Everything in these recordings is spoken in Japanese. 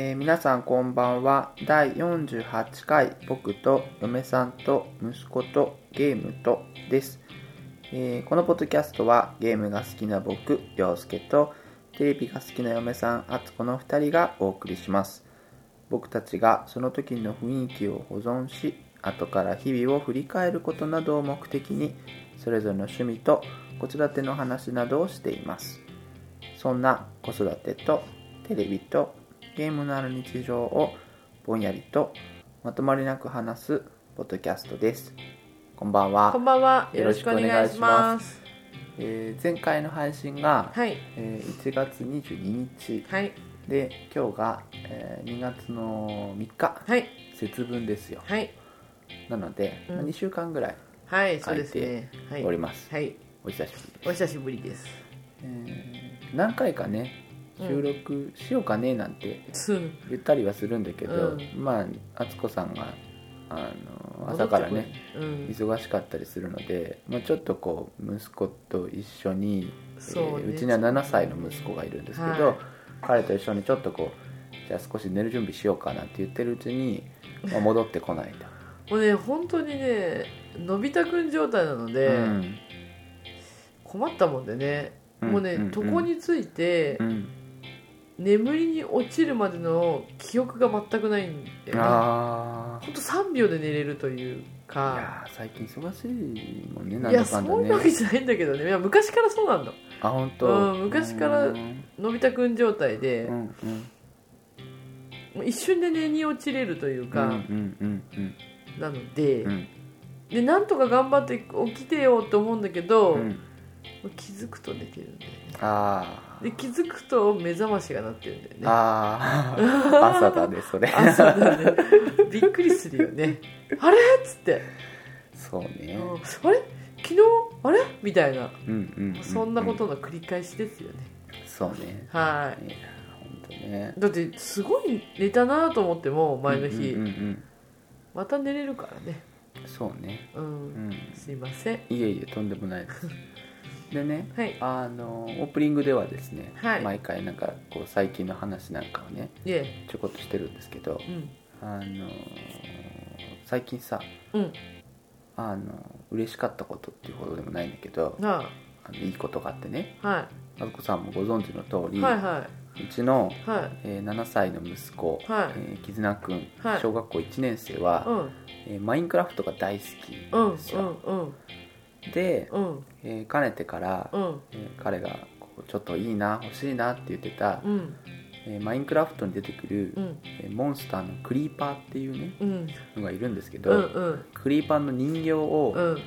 えー、皆さんこんばんは。第48回僕と嫁さんと息子とゲームとです、えーこのポッドキャストはゲームが好きな僕陽介とテレビが好きな嫁さん敦子の2人がお送りします。僕たちがその時の雰囲気を保存し後から日々を振り返ることなどを目的にそれぞれの趣味と子育ての話などをしています。そんな子育てとテレビとゲームのある日常をぼんやりとまとまりなく話すポッドキャストですこんばんはこんばんは。よろしくお願いしますえー前回の配信が、はい。えー1月22日はい。で今日が、えー2月の3日はい。節分ですよはい。なので、うんまあ2週間ぐらいはい。そうですね。はい。おります、はい。お久しぶりですお久しぶりです。えー何回かね収録しようかねなんてうん。言ったりはするんだけど、うまあ敦子さんがあの朝からねうん。忙しかったりするので、まあ、ちょっとこう息子と一緒にそうね。えーうちには7歳の息子がいるんですけど、はい。彼と一緒にちょっとこうじゃあ少し寝る準備しようかなって言ってるうちに、まあ、戻ってこないと、もうね、本当にね、のび太くん状態なので、うん。困ったもんでね、もうね、んん。床についてう、ん眠りに落ちるまでの記憶が全くないんだよね。あほんと3秒で寝れるというあいか。やー最近忙しいもんねなんいや、だかんだそういうわけねじゃないんだけどね。いや、昔からそうなんだ。あ本当、うん昔からうん。のび太くん状態で、うんうん。もう一瞬で寝に落ちれるというか、うんうんうんうん。なので、うん。でなんとか頑張って起きてよと思うんだけど、うん。もう気づくと寝てるんだよね。あで気づくと目覚ましが鳴ってるんだよね。あああ 朝だねそれ。朝だね。びっくりするよね。あれ？っつって、そうね。うん。あれ？昨日？あれ？みたいな、うんうんうそんなことの繰り返しですよね。そうね。はい。いや本当ね。だってすごい寝たなと思っても前の日、うんうんうんまた寝れるからね。うんそうね。うん、うん。すいません。いえいえとんでもないですでねはい。あのオープニングではですね、はい。毎回なんかこう最近の話なんかをねちょこっとしてるんですけどうん。あの最近さうん。あの嬉しかったことっていうほどでもないんだけどなあ。のいいことがあってね。あはあずこさんもご存知の通り、いはいはい。うちの、はい。えー7歳の息子、はい。えー絆くん、はい。小学校1年生は、うん。えーマインクラフトが大好きうんなんですよ、うんで、うん。えーかねてから、うん。えー彼がちょっといいな欲しいなって言ってた、うん。えーマインクラフトに出てくる、うん。えーモンスターのクリーパーっていうねうん。のがいるんですけうど、んうん。クリーパーの人形を、うん。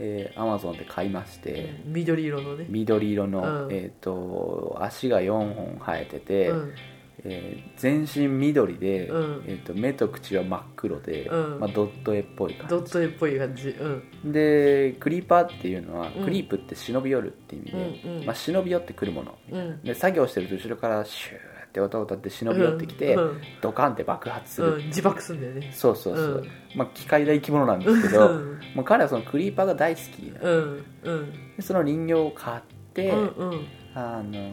えー、Amazon で買いまして、緑色のね。緑色の、うん。えー、と足が4本生えてて、うんえー全身緑で、うん。えー、と目と口は真っ黒で、うん。まあ、ドット絵っぽい感じ。ドット絵っぽい感じ。うん。でクリーパーっていうのは、うん。クリープって忍び寄るって意味で、うんうん。まあ、忍び寄ってくるもの。うん。で作業してると後ろからシューって音を立って忍び寄ってきて、うん。ドカンって爆発する、うん。自爆するんだよね。そうそうそう、うん。まあ、機械な生き物なんですけうどん。もう彼はそのクリーパーが大好きうん。うん。でその人形を買って、うんうん。あの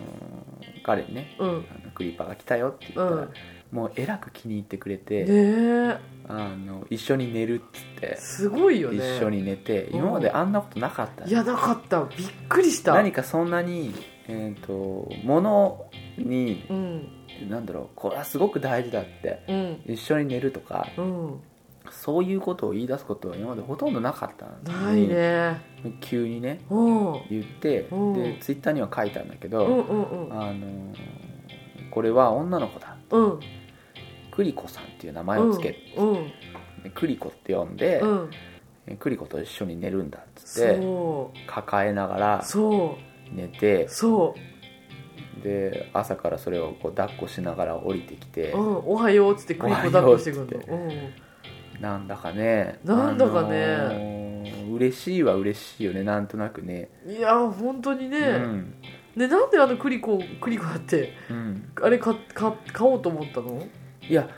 彼にねうん。あのクリーパーが来たよって言ったら、うん。もうえらく気に入ってくれて、ねえ。あの一緒に寝るっつって、すごいよね。一緒に寝てうん今まであんなことなかったいやなかった。びっくりした。何かそんなに、えー、と物にうん。なんだろうこれはすごく大事だってうん。一緒に寝るとかうん。そういうことを言い出すことは今までほとんどなかったの。ないにね。急にねうん。言ってうん。でツイッターには書いたんだけど、うんうんうん。あのこれは女の子だ。うん。クリコさんっていう名前をつけ、うん。でクリコって呼んで、うん。クリコと一緒に寝るんだっつってそ抱えながら寝てそで朝からそれをこう抱っこしながら降りてきてう、うん、おはようっつってクリコ抱っこしてくるおはの、なんだかねなんだかね。あのー嬉しいは嬉しいよねなんとなくね。うん、いや本当にね、うんでなんであのクリコクリコだってうん、あれ買買買おうと思ったの？いや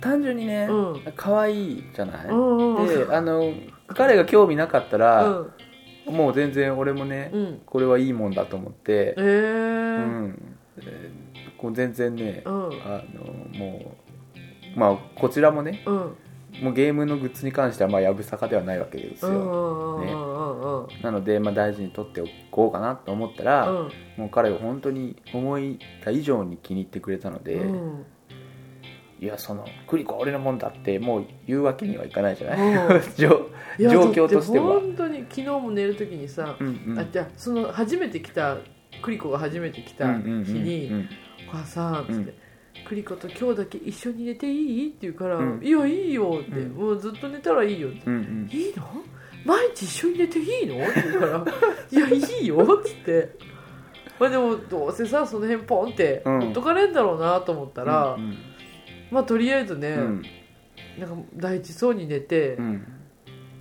単純にねうん。可愛いじゃない、うんうんであの彼が興味なかったら、うん。もう全然俺もね、うん。これはいいもんだと思ってえ、うーん。えーこう全然ね、うん。あのもうまあこちらもねうんもうゲームのグッズに関してはまあやぶさかではないわけですよ、んうんうんなので、まあ、大事に取っておこうかなと思ったら、うん。もう彼が本当に思いた以上に気に入ってくれたので、うん。いやそのクリコは俺のもんだってもう言うわけにはいかないじゃない、うん。状況としては。本当に昨日も寝る時にさ、うんうん。あじゃあその初めて来たクリコが初めて来た日にうんうん「お母さん」っつって、クリコと今日だけ一緒に寝ていい?」って言うから「うん。いやいいよ」って、うん。もうずっと寝たらいいよ」って。うんうん「いいの？毎日一緒に寝ていいの?」って言うから「いやいいよ」っつって。まあでもどうせさその辺ポンってうん。ほっとかれんだろうなと思ったら、うんまあとりあえずね、うん。なんか大事そうに寝て、うん。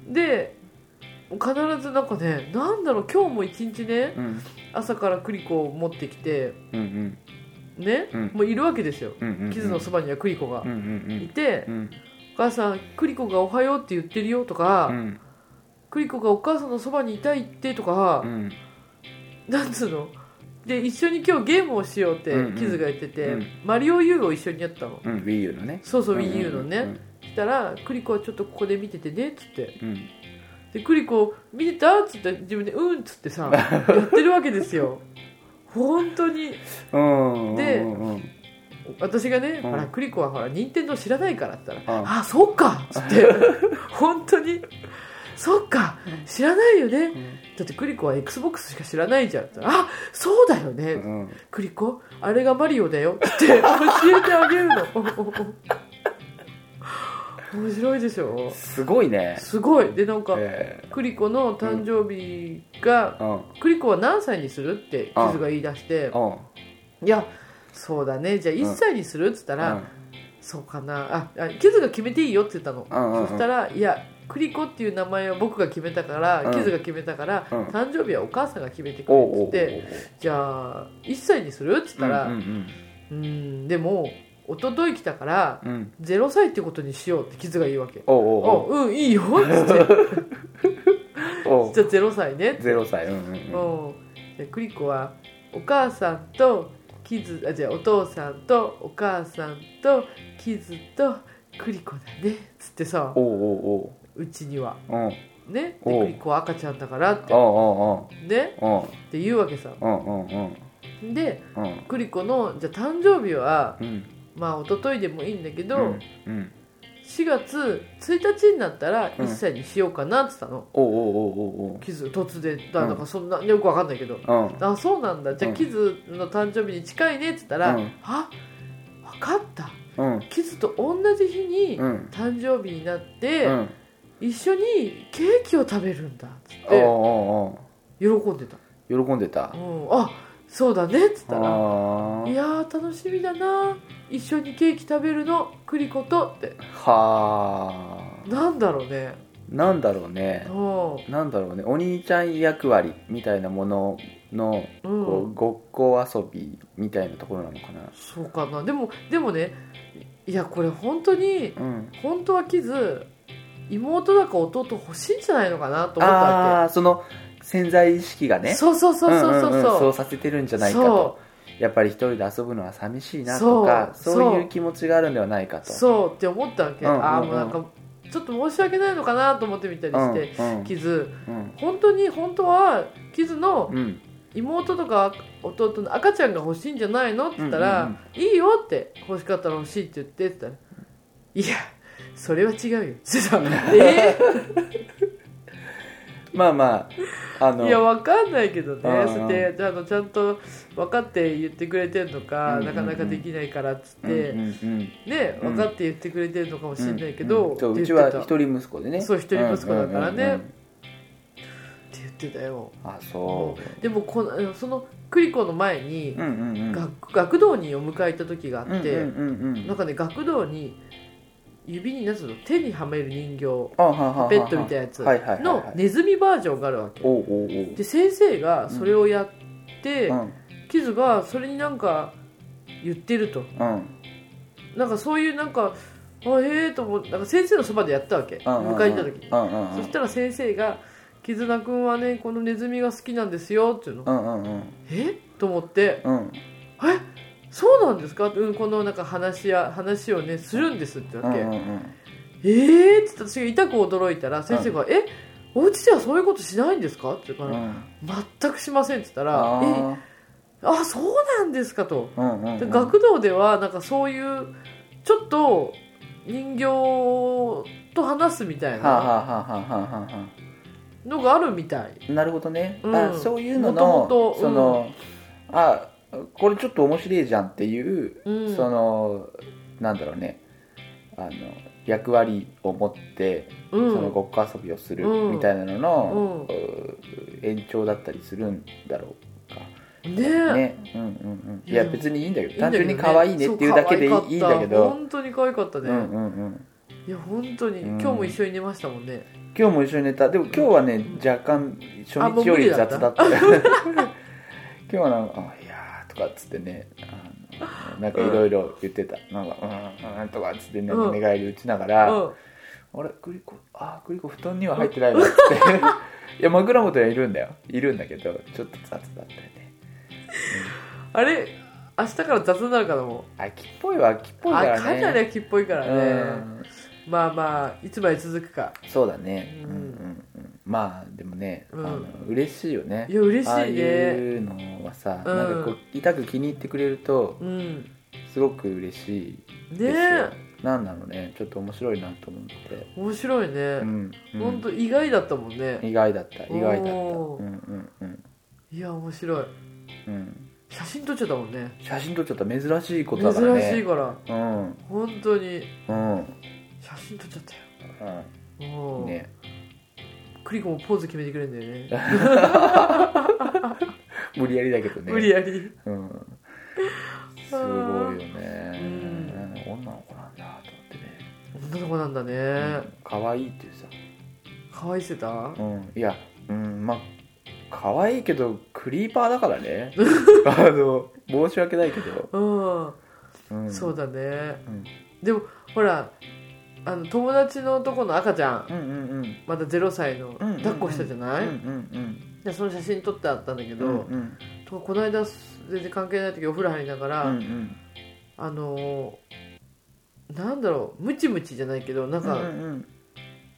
で必ずなんかねなんだろう今日も一日ねうん。朝からクリコを持ってきてうんね、うん。もういるわけですよ。うんうんキズのそばにはクリコが。うんうんうん。いて「うん。お母さんクリコがおはようって言ってるよ」とか、うん。クリコがお母さんのそばにいたいって」とかう、ん。なんつうの？で一緒に今日ゲームをしようってうんうん。キズが言ってて、うん。マリオ U を一緒にやったの。うん Wii U のね。そうそううん WiiU のね、したら「クリコはちょっとここで見ててね」っつって。うん。でクリコ見てた？っつって自分で「うん」っつってさ やってるわけですよ本当に。うん。でうんうん私がね「うん。ほらクリコはほら任天堂知らないから」って言ったら「うん。あそっか」っつって 本当に「そっか知らないよね。だってクリコは XBOX しか知らないじゃん」ってあそうだよね、うん。クリコあれがマリオだよ」って教えてあげるの 面白いでしょ？すごいね。すごい。でなんかえクリコの誕生日が、ークリコは何歳にする？ってキズが言い出して。うん。うんいやそうだね。じゃあ1歳にする？っつったら、うん。そうかな。ああキズが決めていいよって言ったの、うんうんうん。そしたらいやクリコっていう名前は僕が決めたから、うん。キズが決めたから、うん。誕生日はお母さんが決めてくれって言ってじゃあ1歳にする？っつったらうんうん。うんでも一昨日来たからうんうん0歳ってことにしようってキズが言うわけ。おうおうおう。おうんいいよっつって。おう。じゃあ0歳ね。ってゼロ歳。うんうんうん。う。んでクリコはお母さんとキズあじゃあお父さんとお母さんとキズとクリコだね。っつってさおうおうう。ちには。おううん。ね？でおう。クリコは赤ちゃんだからって。おうおうね？おうって言うわけさ。うんうんうん。でうん。クリコのじゃあ誕生日はうんまあ一昨日でもいいんだけど、うんうん。4月1日になったらうん。1歳にしようかなって言ったの、おうおうおうおキズ突然だなんかそんなよくわかんないけど、うん。あそうなんだ。じゃあうん。キズの誕生日に近いねって言ったら、うん。あ分かった。うん。キズと同じ日にうん。誕生日になって、うん。一緒にケーキを食べるんだっつって喜んでた、喜んでた。うん、あそうだねっつったらあいやー楽しみだな一緒にケーキ食べるの？クリコとって。はあ。なんだろうね。なんだろうね。うなんだろうね。お兄ちゃん役割みたいなもののん、こう、うんごっこ遊びみたいなところなのかな。そうかな。でもでもねいやこれ本当にうん。本当はキズ妹だか弟欲しいんじゃないのかなと思ったわああーその潜在意識がけね。そうそうそうそうそうんんんそうそうさせてるんじゃないかとやっぱり一人で遊ぶのは寂しいなとかそういう気持ちがあるんではないかと。そうって思ったわけ、うんうんうん。ああもうなんかちょっと申し訳ないのかなと思ってみたりして、うんキズ。うん。本当に本当はキズのうん。妹とか弟の赤ちゃんが欲しいんじゃないのって言ったら、うんうんいいよって欲しかったら欲しいって言ってって言ったらいやそれは違うよ。ってさえまあまああー、のいやわかんないけどね。うんそうやってあのちゃんと分かって言ってくれてるのか、うんうんうん。なかなかできないからっつって、うんうんうん。ねうん分かって言ってくれてるのかもしれないけど、うん。うん。そうちは一人息子でね。そう一人息子だからね。うんうんうんって言っってたよ。あそう。でもこのそのクリコの前にうんうんうん。学学童にを迎えた時があって、うんうんうんうん。なんかね学童に指になの手にはめる人形ペットみたいなやつのネズミバージョンがあるわけ。で先生がそれをやって、うん。キズがそれになんか言ってると。うん。なんかそういうなんかあええと思ってなんか先生のそばでやったわけ、迎えに行った時に、そしたら先生が「絆くんはねこのネズミが好きなんですよ」っていうの、うんうんうん。え？と思って。うん「え？そうなんですか?」うんこのなんか話や話をねするんですってわけ、うんうんうん。ええー、って私が痛く驚いたら先生が「えお家ではそういうことしないんですか?」って言うから、うん。全くしませんって言ったら「あえーあそうなんですか」と。うんうんうん。で学童ではなんかそういうちょっと人形と話すみたいなのがあるみたい。あなるほどね、うん。あそういうのもとものとその、あこれちょっと面白いじゃんっていう、うん。そのなんだろうね。あの役割を持って、うん。そのごっこ遊びをするうん。みたいなのの、延長だったりするんだろうか。ね。えね。うんうんうん。いいやや別にいいんだけど単純に可愛いねっていうだけでいいんだけど。本当に可愛かったね、うんうんうん。いや本当に、うん。今日も一緒に寝ましたもんね。今日も一緒に寝た。でも今日はね若干初日より無理だった。雑だった 今日はなんか「あいやー」とかっつってねあのなんかいろいろ言ってた「なんかうんうん」とかっつってねうん。寝返り打ちながうら「ん。あれグリコあグリコ布団には入ってないわ」って。いや枕元にはいるんだよ。いるんだけどちょっと雑だったよね。あれ明日から雑になるかなも秋っぽいは秋っぽいからね。あかなり秋っぽいからね、うん。まあまあいつまで続くか。そうだね、ううんん。うんうん、まあでもね、うん。あの嬉しいよね。いや嬉しいね。ああいうのはさ、うん。なんかこう痛く気に入ってくれるとうん。すごく嬉しいねですよ、え。なんなのねちょっと面白いなと思って、面白いね、うんうん。本当意外だったもんね。意外だった意外だった。うんうんうん。いや面白い。うん。写真撮っちゃったもんね。写真撮っちゃった珍しいことだから珍ねしいから。うん。本当に。うん。写真撮っちゃったよ。うもうんねクリコもポーズ決めてくれるんだよね。無理やりだけどね。無理やり。うん。すごいよね、女の子なんだと思ってね。女の子なんだね。うん。可愛いっていうさ、可愛いせた？うん、いやうんまあ可愛いけどクリーパーだからね。あの申し訳ないけど、うん、うん、そうだね。うん。でもほらあの友達のとこの赤ちゃん。うんうんうん。まだ0歳のうんうん抱っこしたじゃない、うんうんでその写真撮ってあったんだけど、うんうん。とこの間全然関係ない時お風呂入りながら、うんうん。あのーなんだろうムチムチじゃないけどなんかうんうん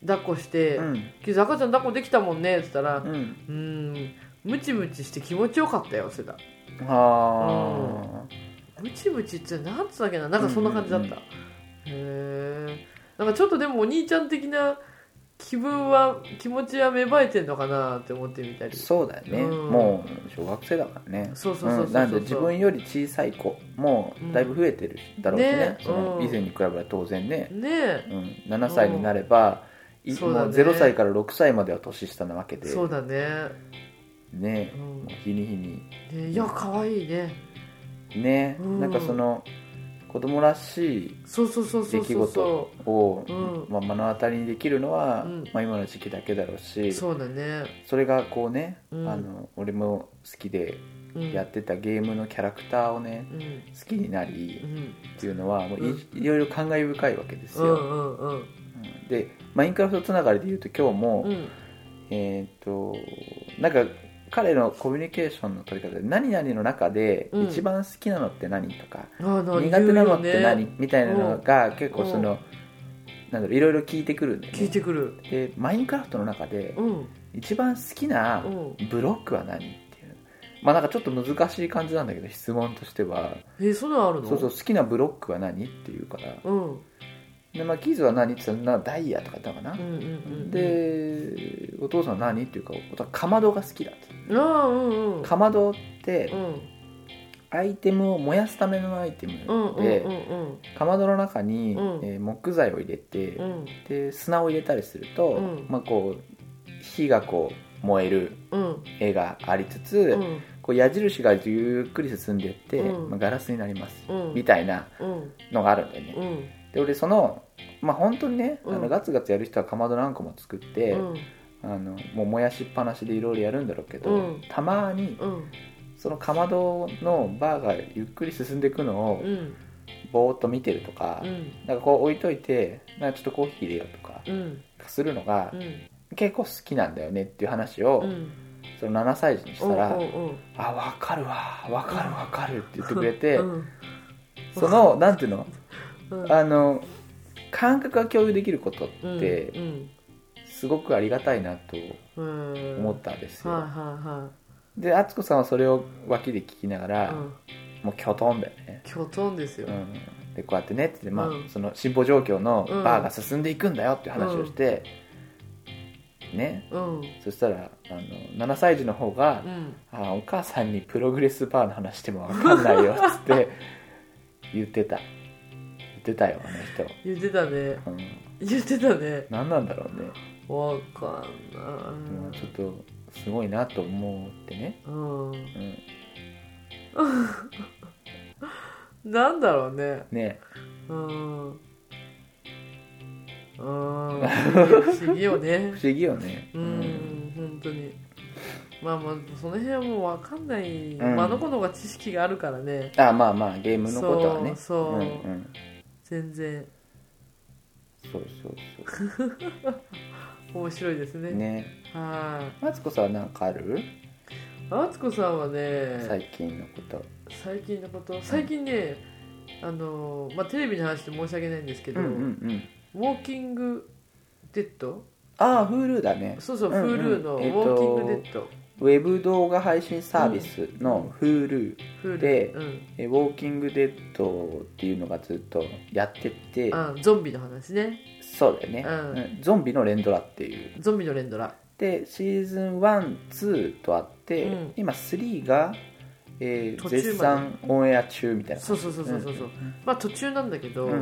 抱っこしてうん「キズ赤ちゃん抱っこできたもんね」って言ったら「うんうーんムチムチして気持ちよかったよ」って言ってはたムチムチってなんつったっけな？なんかそんな感じだった、うんうんへえんかちょっとでもお兄ちゃん的な気分は気持ちは芽生えてんのかなって思ってみたり。あそうだよね、うん。もう小学生だからね。そうそうそうそうそう、ん。なんで自分より小さい子もだいぶ増えてるだろうしね,、ねそのうん。以前に比べたら当然ね、ねえ。うん、7歳になれば、いそうだね。もう0歳から6歳までは年下なわけで。そうだね。ね、うん。もう日に日に。ねいや可愛いね。ね、うん。なんかその子供らしい出来事そを、目の当たりにできるのは、うん。まあ、今の時期だけだろうしうそうだね。それがこうね、うん。あの俺も好きでうん。やってたゲームのキャラクターをねうん。好きになりうん。っていうのはもうい,、ろいろ感慨深いわけですよ、でマインクラフトつながりで言うと今日も、うん。えっ、となんか彼のコミュニケーションの取り方で何々の中でうん。一番好きなのって何とか、あーな苦手なのって何、ね。みたいなのが結構その、なんだろういろいろ聞いてくるんだよ聞いねてくる。でマインクラフトの中でうん。一番好きなうん。ブロックは何っていう。まあなんかちょっと難しい感じなんだけど質問としては。えーそんなのあるの？そうそう好きなブロックは何っていうから。うんで、まあ、キーズは何って言ったらなダイヤとか言ったのかな、うんうんうんでお父さんは何っていうかかまどが好きだってうんうん。かまどってうん。アイテムを燃やすためのアイテムうんうんで、うんうん。かまどの中に、うん。えー木材を入れて、うん。で砂を入れたりすると、うん。まあ、こう火がこ燃えるうん。絵がありつつ、うん。こう矢印がゆっくり進んでいって、うん。まあ、ガラスになります、うん。みたいなうん。のがあるんだよね、うんで俺そのまあ本当にね、あうん。のガツガツやる人はかまど何個も作って、うん。あのもう燃やしっぱなしでいろいろやるんだろうけど、うん。たまにうん。そのかまどのバーがゆっくり進んでいくのをうん。ぼーっと見てるとか、うん。なんかこう置いといてなんかちょっとコーヒー入れようとかうん。するのがうん。結構好きなんだよねっていう話を、うん。その7歳児にしたら「うんうんあ分かるわ分かる分かる」って言ってくれて、うん。そのなんていうのうん。あの感覚が共有できることっうんてうん。すごくありがたいなとうん思ったんですよ、はいはで敦子さんはそれを脇で聞きながいら、はいうん。もうキョトンだよね、きょとんですよ。うん、でこうやってねって言って、まあうん。その進歩状況のうん。バーが進んでいくんだよっていう話をして、ね。うん。そしたらあの7歳児の方がう、ん。あお母さんにプログレスバーの話しても分かんないよっつって言ってた。言ってたよあの人、言ってたね。うん、言ってたね。何なんだろうね。わかんもうないちょっとすごいなと思ってね、うん。うん、なんだろうね。ね。うん。うん。不思議よね。不思議よね。うん本当に。まあまあその辺はもう分かんない、うん。まああの子の方が知識があるからね。あまあまあゲームのことはね。そうそう。うんうん、全然。そうそうそ面白いですね。うね。はい。マツコさんは何かある？あつこさんはね最近のこと。最近のこと？最近ねあのまあテレビの話で申し訳ないんですけど、うんうんうん。ウォーキングデッド？ああ Hulu だね。そうそう、うんうん。Hulu のウえっとォーキングデッド、ウェブ動画配信サービスの Hulu、でうん。えウォーキングデッドっていうのがずっとやっててあゾンビの話ね。そうだよね、うん。うん。ゾンビの連ドラっていう。ゾンビの連ドラ。でシーズン12とあって、うん。今3が、えー絶賛オンエア中みたいな。そうそうそうそうそうそう、まあ途中なんだけど、うんうんう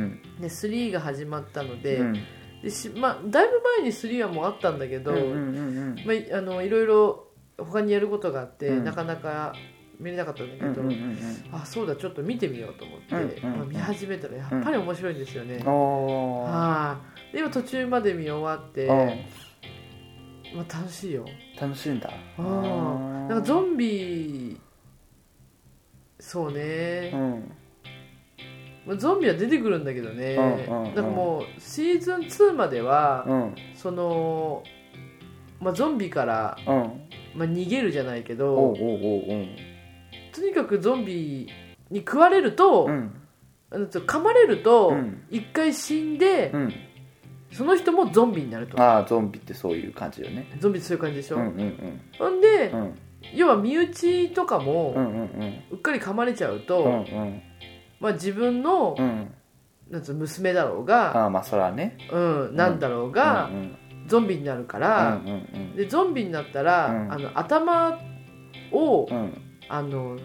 ん。で3が始まったので,、うんでしまあ、だいぶ前に3はもうあったんだけど、うんうんうんうん。まあい、あのいろいろ他にやることがあって、うん。なかなか見れなかったんだけど、うんうんうんあそうだちょっと見てみようと思って、うんうんうん。まあ見始めたらやっぱり面白いんですよね、うんおー。はい、で今途中まで見終わって、うん。まあ、楽しいよ。楽しいんだ。あー。なんかゾンビそううね、んまあゾンビは出てくるんだけどね、うんうんうん。だからもうシーズン2までは、うん。その、まあ、ゾンビから、うん。まあ、逃げるじゃないけおうどおうおうおう。とにかくゾンビに食われると、うん。噛まれるとうん。一回死んで、うん。その人もゾンビになると。ああゾンビってそういう感じよね。ゾンビってそういう感じでしょ、うんうんほんで、うんうん。要は身内とかも、うんうんうん。うっかり噛まれちゃうと、うんうんまあ、自分の、うん。なんつうの娘だろうが、ああまあそらね。うん、なんだろうが、うんうんゾンビになるから、うんうんでゾンビになったら、うん。あの頭を、うん。うんあの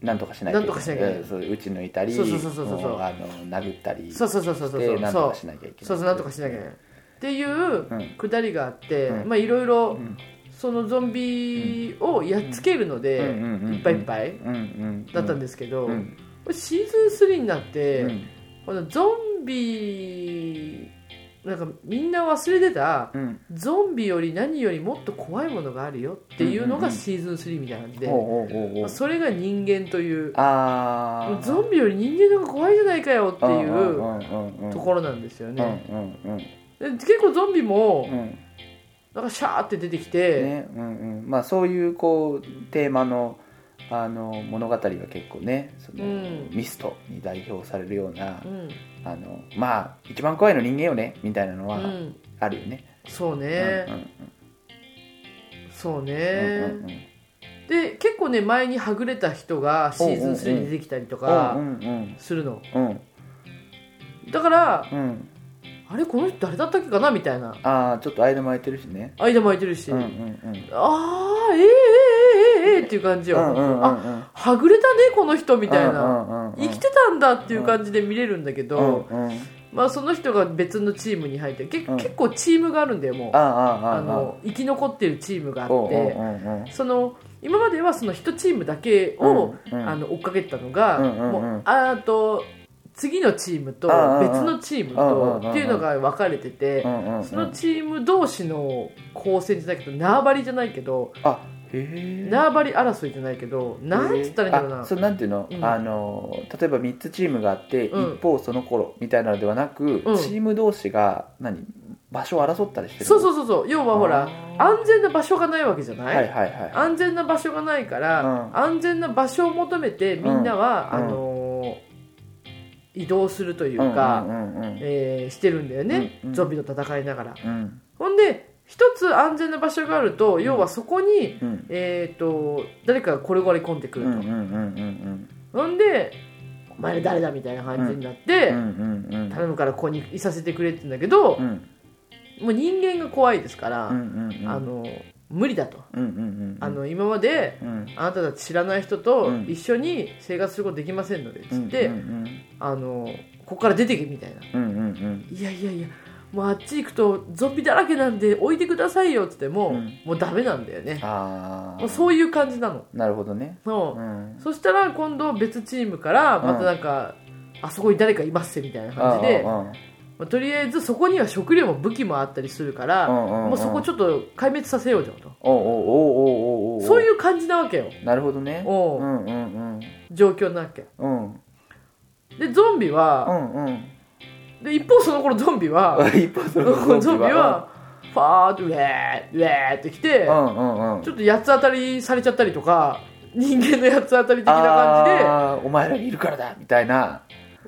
なんとかしないとなんとかしなきゃいけない。うんそう打ち抜いたりそうそうそうそうそうもあの殴ったりそうそうそうそうそう。なんとかしなきゃいけない。そうそうなんとかしなきゃいけない。っていううん。くだりがあって、うん。まあいろいろうん。そのゾンビをやっつけるので、うんうんうんいっぱいいっぱいうんうん。だったんですけど、うんシーズン3になって、うん。このゾンビなんかみんな忘れてたうん。ゾンビより何よりもっと怖いものがあるよっていうのがシーズン3みたいなんで、それが人間という。ゾンビより人間の方が怖いじゃないかよっていううところなんですようんね、結構ゾンビもうん。なんかシャーって出てきて、ね。うんうん。まあそういうこうテーマのあの物語が結構ねその、うん。ミストに代表されるような、うん。あのまあ一番怖いの人間よねみたいなのはうん、あるよね、そううんね、うん。そううんね、うんうん。で結構ね前にはぐれた人がシーズン3に出てきたりとうかんうんするの。うんだからうんうんあれこの人誰だったっけかな？みたいな。ああちょっと間も空いてるしね。間も空いてるし、うんうんうん。ああええええええええっていう感じよ、うんうんうんあうん。はぐれたねこの人みたいな、うんうんうんうん生きてたんだっていう感じで見れるんだけど、うんうん。まあ、その人が別のチームに入ってけ、うん。結構チームがあるんだよもう。あああああの生き残ってるチームがあっておうおうおう。その今まではその1チームだけを、うんうん。あの追っかけてたのが、うんうんうん。もうあと次のチームとああ別のチームうんとうんっていうのが分かれててそのチーム同士の交戦じゃないけど縄張りじゃないけど縄張り争いじゃないけどなんつったらいいんだろうな。あそうなんていうの,、うん。あの例えば3つチームがあって、うん。一方その頃みたいなのではなく、うん。チーム同士が何？場所を争ったりしてる？そうそうそうそう。要はほら安全な場所がないわけじゃない、はいはいはい安全な場所がないから、うん。安全な場所を求めてみんなは、うん。あのー移動するというか、してるんだよね、ゾンビと戦いながら。うん。ほんで一つ安全な場所があると、要はそこに、うん。えー、と誰かが転がり込んでくると、うんうんうんうんほんで「お前ら誰だ?」みたいな感じになって、うんうんうん頼むからここにいさせてくれって言うんだけど、うん。もう人間が怖いですから、うんうんうん。あの無理だと、うんうんうんあの今までうん。あなたたち知らない人とうん。一緒に生活することできませんのでつって、うんうんあのここから出てけみたいな。うんうんうん。いやいやいやもうあっち行くとゾンビだらけなんで置いてくださいよっつっても、うん。もうダメなんだよね。ああもうそういう感じなの。なるほどね。そう。うん。そしたら今度別チームからまたなんか、あそこに誰かいますみたいな感じで、うん。うん。まあとりあえずそこには食料も武器もあったりするから、うんうんうんもうそこちょっと壊滅させようじゃんと、そういう感じなわけよ。なるほどね。おう。うんうんうん。状況なわけ。うん。でゾンビうは、んうんで一方その頃ゾンビは 一方そのゾンビは。ファーッとウェーウェーってきて、うんうんうん。ちょっと八つ当たりされちゃったりとか人間の八つ当たり的な感じでお前らにいるからだみたいな。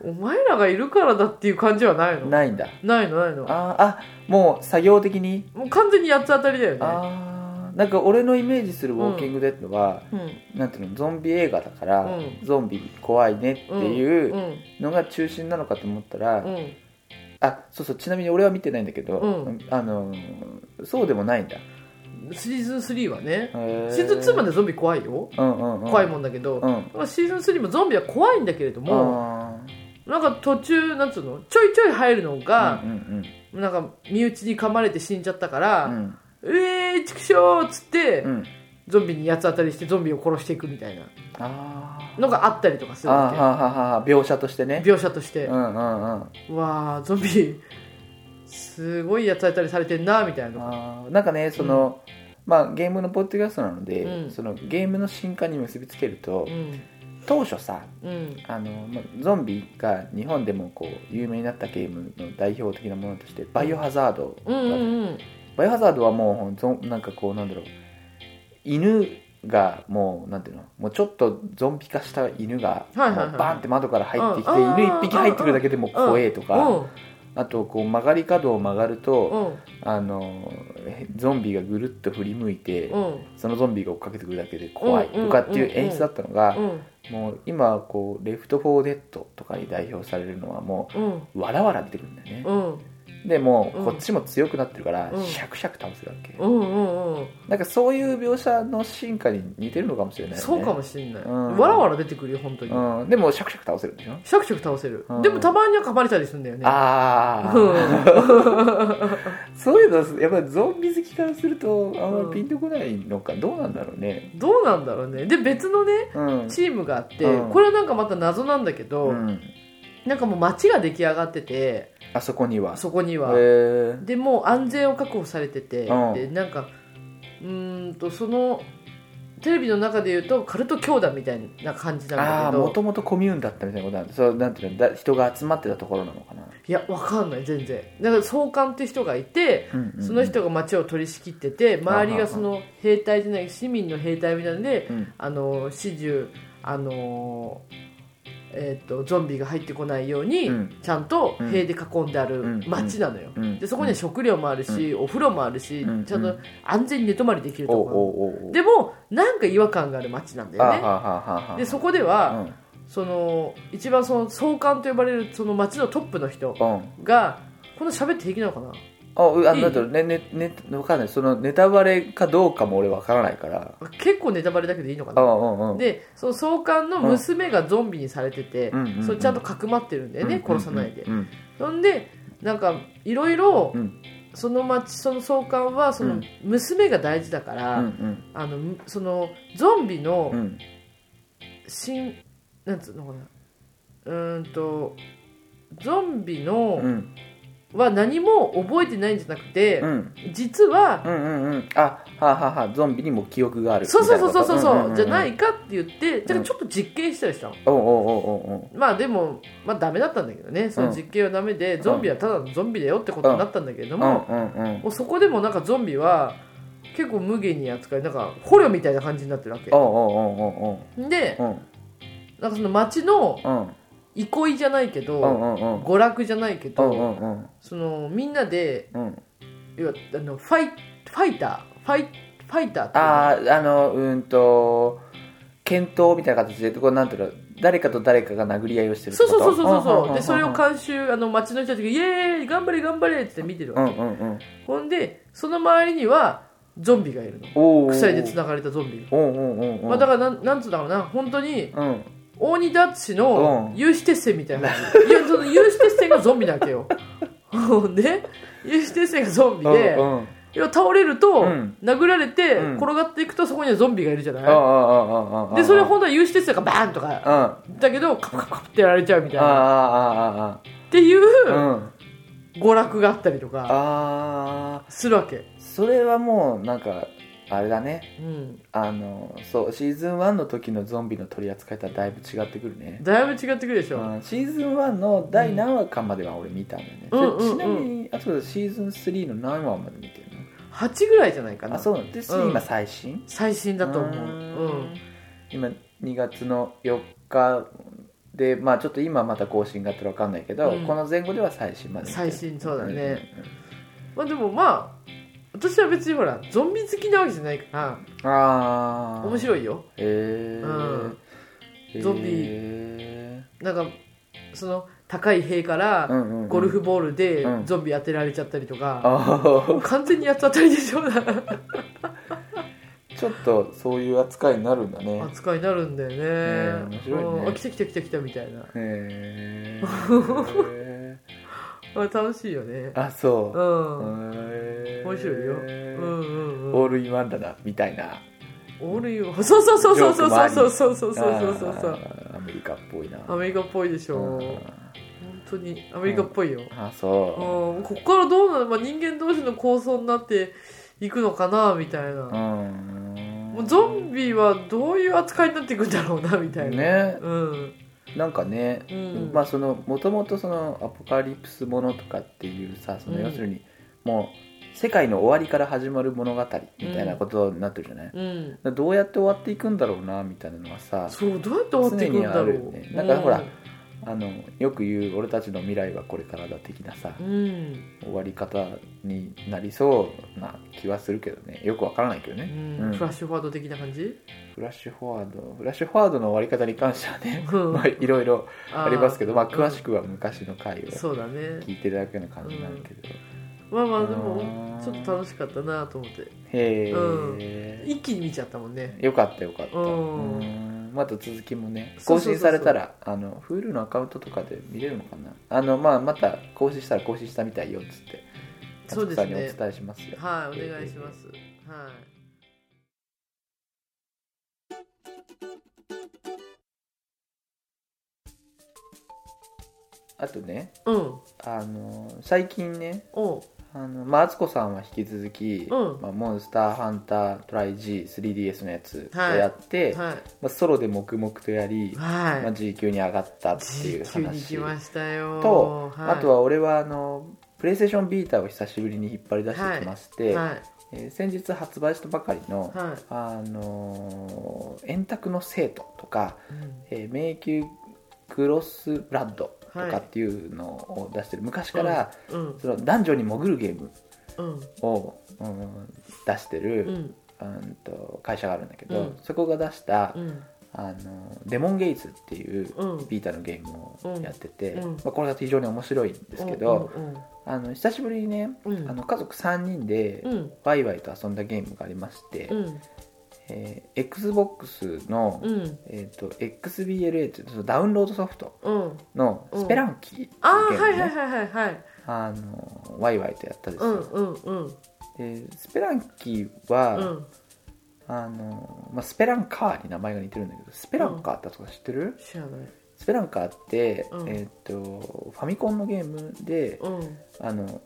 お前らがいるからだっていう感じはないの？ないんだ。ないのないの。あーあもう作業的に？もう完全に八つ当たりだよね。あーなんか俺のイメージするウォーキングデッドは、うん。なんていうのゾンビ映画だから、うん。ゾンビ怖いねっていううん。のが中心なのかと思ったら、うんあそうそうちなみに俺は見てないんだけど、うん。あのーそうでもないんだ。シーズン3はね。シシーズン2までゾンビ怖いよ。うんうんうん、怖いもんだけど、うん。シーズン3もゾンビは怖いんだけれどもあなんか途中なんつうのちょいちょい入るのーがうんうんなんか身内に噛まれて死んじゃったから「うん。うえーちくしょう!」っつって、うんうんゾンビに八つ当たりしてゾンビを殺していくみたいな。のがあったりとかするわあーはーはーはー描写としてね。け描写として、うんうんうん。うわーゾンビすごい八つ当たりされてんなみたいなあーなんかねその、まあゲームのポッドキャストなので、うん。そのゲームの進化に結びつけると、うん。当初さうん。あのまゾンビが日本でもこう有名になったゲームの代表的なものとしてバイオハザードが、うんうんうんバイオハザードはもうゾンなんかこうなんだろう犬がもうなんていうのもうちょっとゾンビ化した犬がもうバンって窓から入ってきて、犬一匹入ってくるだけでも怖えとか、うん。あとこう曲がり角を曲がると、うん。あのえゾンビがぐるっと振り向いて、うん。そのゾンビが追っかけてくるだけで怖いうんとかっていう演出だったのが、うん。もう今こう Left 4 Dead とかに代表されるのはもうわらわら出てくるんだよね、うんでもこっちも強くなってるから、うん。シャクシャク倒せるわけ、うんうんうん。なんかそういう描写の進化に似てるのかもしれないよね。そうかもしんない、うん。わらわら出てくるよ本当に、うん、でもシャクシャク倒せるんでしょ？シャクシャク倒せる、うん。でもたまには噛まれたりするんだよね。ああ、う んそういうのやっぱりゾンビ好きからするとあんまりピンとこないのか、どうなんだろうね。どうなんだろうね。で別のねうん。チームがあって、うん。これはなんかまた謎なんだけど、うんなんかもう街が出来上がっててあそこには？そこには、でもう安全を確保されてて、うん。でなんかうーんとそのテレビの中でいうとカルト教団みたいな感じなんあだけど。あもともとコミューンだったみたいなことなんだ。そうなんていうのだ？人が集まってたところなのかな。いやわかんない全然。だから総監って人がいてうんうんうん。その人が街を取り仕切ってて周りがその兵隊じゃない市民の兵隊みたいなんでうん。あの始終あのえー、とゾンビが入ってこないように、うん。ちゃんと塀で囲んであるうん。街なのよ、うん。でそこには食料もあるし、お風呂もあるし、うん。ちゃんと安全に寝泊まりできるとこでもなんか違和感がある街なんだよね。でそこでは、うん。その一番その総監と呼ばれるその街のトップの人うん。がこの喋って平気なのかな？あうあなんだろうねねねわかんない。そのネタバレかどうかも俺わからないから。結構ネタバレだけどいいのかあなうんうん。でその総監の娘がゾンビにされてて、うんうんうんそれちゃんとかくまってるんだよね、殺さないで、うんそんでなんかいろいろうん。その町その総監はそのうん。娘が大事だから、うんうん。あのむそのゾンビのうん。新なんつうのかな。うーんとゾンビの、うんは何も覚えてないんじゃなくて、うん。実は、うんうんうん。あはあはあはあゾンビにも記憶がある。そうそうそうそうそうそう,、みたいなことじゃないかって言ってだからちょっと実験したりしたの、おうおうおうおう。まあでもまあダメだったんだけどね。その実験はダメで、ゾンビはただのゾンビだよってことになったんだけれどおうも、うんうんうん。もうそこでもなんかゾンビは結構無限に扱いなんか捕虜みたいな感じになってるわけ。おうおうおうおうでおうなんかその街のうんうん憩いじゃないけど、うんうんうん。娯楽じゃないけど、うんうんうん。そのみんなでうん。要はあのファイファイターファイファイターっていうの？あああのうんと検討みたいな形でこうなんていうの誰かと誰かが殴り合いをしてるってこと。そうそうそうそうそうんんんんでそれを監修あの街の人たちが「イエーイ頑張れ頑張れ!」って見てるうんわけ、うんうんほんでその周りにはゾンビがいるの。おー。鎖でつながれたゾンビが、おうおうおうおうまあ、だからなんなんつうんだろうな。本当にうん大仁田敦のうん。有刺鉄線みたいな。感じいやその有刺鉄線がゾンビなわけよ。で有刺鉄線がゾンビで、うんうん。要は倒れると、うん。殴られて、うん。転がっていくとそこにはゾンビがいるじゃない、でそれ本当は有刺鉄線がバーンとかあだけどカプカプカプってやられちゃうみたいな。っていう娯楽があったりとかするわけ。それはもうなんかあれだね。うん。あのそうシーズン1の時のゾンビの取り扱いとはだいぶ違ってくるね。だいぶ違ってくるでしょ、うんシーズン1の第何話かまでは俺見たんだよね、うんちなみにあとシーズン3の何話まで見てる8ぐらいじゃないかな。のあそうなんです、うん。今最新？最新だと思う。ううん。ん。今2月の4日でまあちょっと今また更新があったら分かんないけど、うん。この前後では最新まで最新そうだね。まあでもまあ私は別にほらゾンビ好きなわけじゃないからうんああ面白いよ。へえうん。ゾンビ。なんかその高い塀からゴルフボールでうん。ゾンビ当てられちゃったりとか、う完全にやつ当たりでしょー ちょっとそういう扱いになるんだね。扱いになるんだよね、え面白いね。うんあ来た来た来た来たみたいな。へえあ 楽しいよね。あそう。うん、面白いよ。うんうんうん。オールインワンだなみたいな。オールインワン。そうそうそうそうそうそうそうそうそうそうそうアメリカっぽいな。アメリカっぽいでしょ。うん。本当に。アメリカっぽいよ、あそう。ん、ここからどうなる、まあ、人間同士の構想になっていくのかなみたいな、ううん。もうゾンビはどういう扱いになっていくんだろうなみたいな。ね。うんなんかね、うん。まあそのもともとそのアポカリプスものとかっていうさそのうん要するにもう世界の終わりから始まる物語みたいなことになってるじゃない、うん。どうやって終わっていくんだろうなみたいなのはさそうどうやって終わっていくんだろう。常にあるよね。なんかほらあのよく言う俺たちの未来はこれからだ的なさ、うん、終わり方になりそうな気はするけどね。よくわからないけどうね、ん。うん。フラッシュフォワード的な感じ？フラッシュフォワード。フラッシュフォワードの終わり方に関してはね、うん。まあいろいろありますけどまあ詳しくくは昔の回をそうだね。聞いてるだけの感じになるけど、まあまあでもちょっと楽しかったなと思って。へうえ、一気に見ちゃったもんね。よかったよかった。うん。うんまた続きもね更新されたらあの Hulu のアカウントとかで見れるのかな？あのまあまた更新したら更新したみたいよっつってそうですね。お伝えしますよ。はいお願いします。はい。あとねうん。あの最近ねおうあのまあ敦子さんは引き続き、うん。まあ、モンスターハンタートライ G3DS のやつをはい。やって、はい。まあ、ソロで黙々とやり、まあ、はい G 級に上がったっていう急に来話ましたよ。と、はい。あとは俺はあのプレイステーションビータを久しぶりに引っ張り出してきまして、はい。えー先日発売したばかりの、はい。あのー円卓の生徒とか、うん。えー迷宮クロスブラッドとかっていうのを出してる、昔から、うん。そのダンジョンに潜るゲームうん。を、うん出してる、うん。うんと会社があるんだけど、うん。そこが出した、うん。あのレモンゲイズっていううん。ビータのゲームをやってて、うん。まあ、これが非常に面白いんですけど、うんあの久しぶりにね、あの家族3人でうん。ワイワイと遊んだゲームがありまして、うんえー XBOX の、うん。えー、と XBLA っていうそのダウンロードソフトうん。のスペランキーっていうームね、はいはいはいはいはい。あのワイワイとやったんですよ、うんうんうん。でスペランキーは、うん。あのまあ、スペランカーに名前が似てるんだけどスペランカーってとか知ってる、知らない。スペランカーって、うん。えー、とファミコンのゲームでうん。あの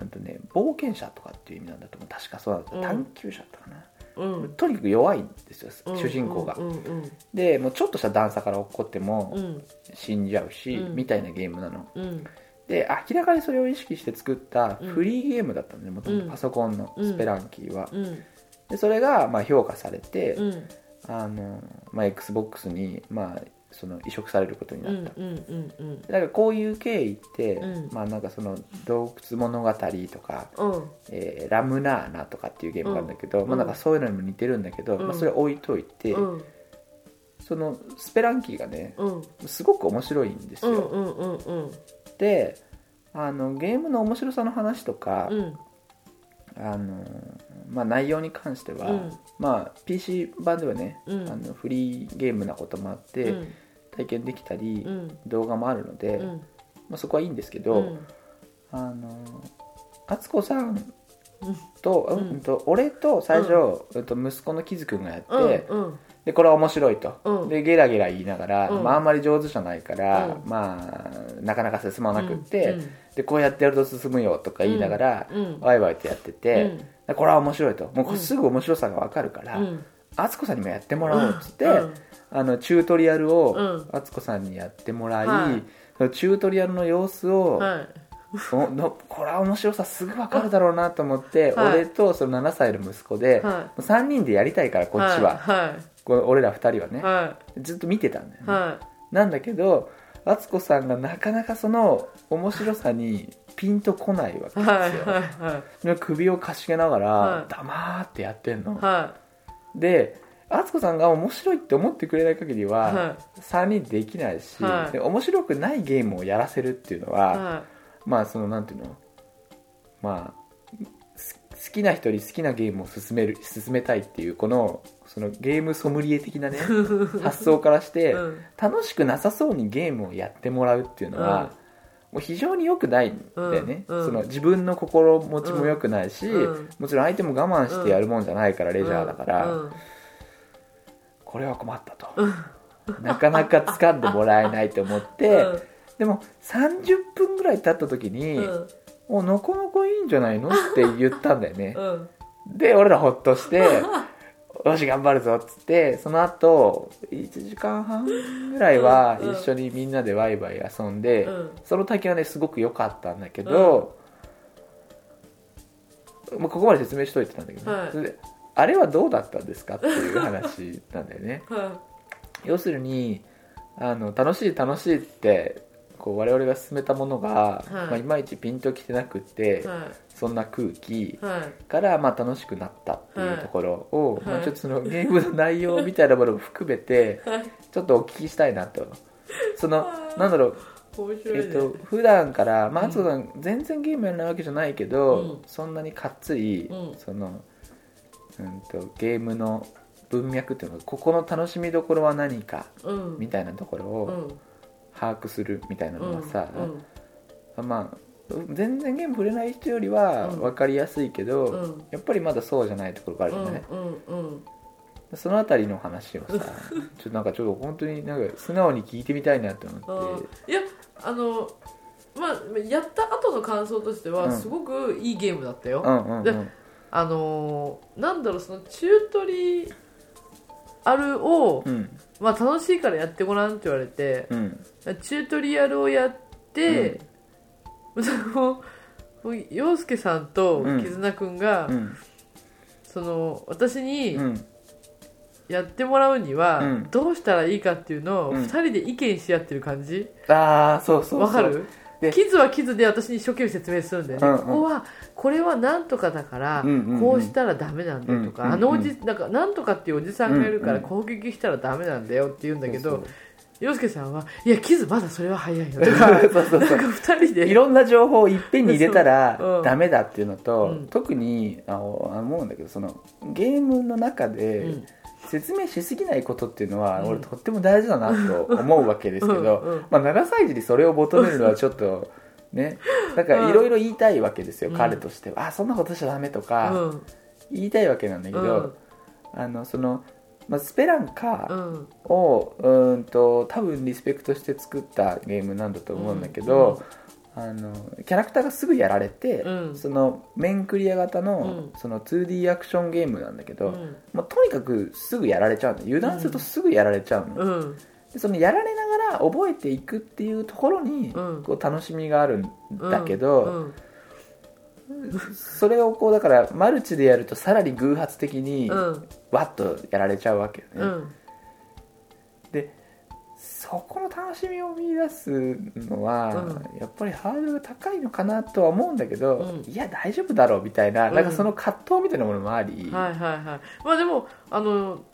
うんとね、冒険者とかっていう意味なんだと思う。確かそうだった、うん。探求者だったかな、うん。とにかく弱いんですよ、うん。主人公が、うんうんでもうちょっとした段差から落っこってもうん。死んじゃうし、うん。みたいなゲームなの。うん。で明らかにそれを意識して作ったうん。フリーゲームだったのねもともとパソコンのうん。スペランキーは、うん。でそれがまあ評価されて、うん。あのまあ、XBOX にまあその移植されることになった、うんからこういう経緯って、うん。まあなんかその洞窟物語とか、うん。えーラムナーナとかっていうゲームがあるんだけど、うん。まあなんかそういうのにも似てるんだけど、うん。まあ、それ置いといて、うん。そのスペランキーがねうん。すごく面白いんですよ、であのゲームの面白さの話とか、うんあのまあ、内容に関しては、うん。まあ、PC 版ではね、うん。あのフリーゲームなこともあって、うん。体験できたり、うん。動画もあるので、うん。まあ、そこはいいんですけど、うん。あの敦子さんと,、ううん。んと俺と最初、うん。と息子のキズくんがやって、うんうん。でこれは面白いと、うん。でゲラゲラ言いながら、うん。まあ、あんまり上手じゃないから、うん。まあなかなか進まなくって、うん。でこうやってやると進むよとか言いながら、うん。ワイワイとやってて、でこれは面白いと。もうすぐ面白さが分かるから、うん。敦子さんにもやってもらおうっつって、うん。あのチュートリアルをうん。敦子さんにやってもらい、はい。そのチュートリアルの様子を、はい。おのこれは面白さすぐ分かるだろうなと思って、はい。俺とその7歳の息子で、はもう3人でやりたいからこっちは、はこう俺ら2人はね、い。はずっと見てたんだよね、い。はなんだけど敦子さんがなかなかその面白さにピンとこないわけいですよ、はいはいで首をかしげながら、はい。黙ってやってんの、はで敦子さんが面白いって思ってくれない限りいは、は3人できないし、面白くないゲームをやらせるっていうのは、い。はまあそのなんていうの？まあす好きな人に好きなゲームを進める進めたいっていうこのそのゲームソムリエ的なね 発想からして、いうん。楽しくなさそうにゲームをやってもらうっていうのは、もう非常に良くないんだよね、うん。うん。その自分の心持ちも良くないし、うん。もちろん相手も我慢してやるもんじゃないから、レジャーだから、うん。これは困ったと、なかなか掴んでもらえないと思って、でも30分ぐらい経った時に、うん。おなかなかいいんじゃないの？って言ったんだよね。うん。で俺らほっとして よし頑張るぞっつってその後1時間半ぐらいはうん。うん。一緒にみんなでワイワイ遊んで、うん。その体験はねすごく良かったんだけど、まあ、ここまで説明しといてたんだけどね、はい。それであれはどうだったんですかっていう話なんだよね。は要するにあの楽しい楽しいってこう我々が進めたものが、いい。まあ、いまいちピンときてなくって、い。はそんな空気いはい。からまあ楽しくなったっていうところを、はい。まあ、ちょっとそのゲームの内容みたいなものも含めてはい。ちょっとお聞きしたいなと。そのなんだろう、面白いね。えっと普段からまあ敦子さん全然ゲームやらないわけじゃないけど、うん。そんなにかっつり、うん。その、うん、とゲームの文脈っていうのがここの楽しみどころは何かうん。みたいなところうをん把握するみたいなのがさ、うんまあ全然ゲーム触れない人よりはうん。分かりやすいけど、うん。やっぱりまだそうじゃないところがあるうんよね、そのあたりの話をさ ちょっとなんかちょっと本当になんか素直に聞いてみたいなと思って。いやあのまあやった後の感想としてはうん。すごくいいゲームだったよ、であのーなんだろうそのチュートリアルを、うんまあ、楽しいからやってごらんって言われてうん。チュートリアルをやって、その陽介さんとうん絆くんが、うん。その私にうんやってもらうにはうん。どうしたらいいかっていうのをうん。2人で意見し合ってる感じ？ああそうそう。わかる？で。キズはキズで私に一生懸命説明するんだよね、うんうん。ここはこれはなんとかだから、うんうんうん。こうしたらダメなんだよとか、うんうんうん。あのおじなんかなんとかっていうおじさんがいるからうんうん攻撃したらダメなんだよって言うんだけどそう洋介さんはいやキズまだそれは早いよとか そうそうそう。なんか二人で。いろんな情報をいっぺんに入れたらそうう。ん。ダメだっていうのと、うん。特にあの思うんだけどそのゲームの中でうん説明しすぎないことっていうのは、うん。俺とっても大事だなと 思うわけですけど、うんうん。まあ、7歳児にそれを求めるのはちょっとねだからいろいろ言いたいわけですよ、うん。彼としては。あそんなことしちゃダメとかうん。言いたいわけなんだけど、あのその、まあ、スペランカをうーんと多分リスペクトして作ったゲームなんだと思うんだけど、あのキャラクターがすぐやられて、うん。その面クリア型の,、うん。その 2D アクションゲームなんだけど、うん。まあ、とにかくすぐやられちゃうの。油断するとすぐやられちゃうの、うん。でそのやられながら覚えていくっていうところに、うん。こう楽しみがあるんだけど、うん。それをこうだからマルチでやるとさらに偶発的にうん。わっとやられちゃうわけよね、うん。でそこの楽しみを見出すのは、うやっぱりハードルが高いのかなとは思うんだけど、うん。いや大丈夫だろうみたいな,、うん。なんかその葛藤みたいなものもあり、はいはいはい。まあでもあの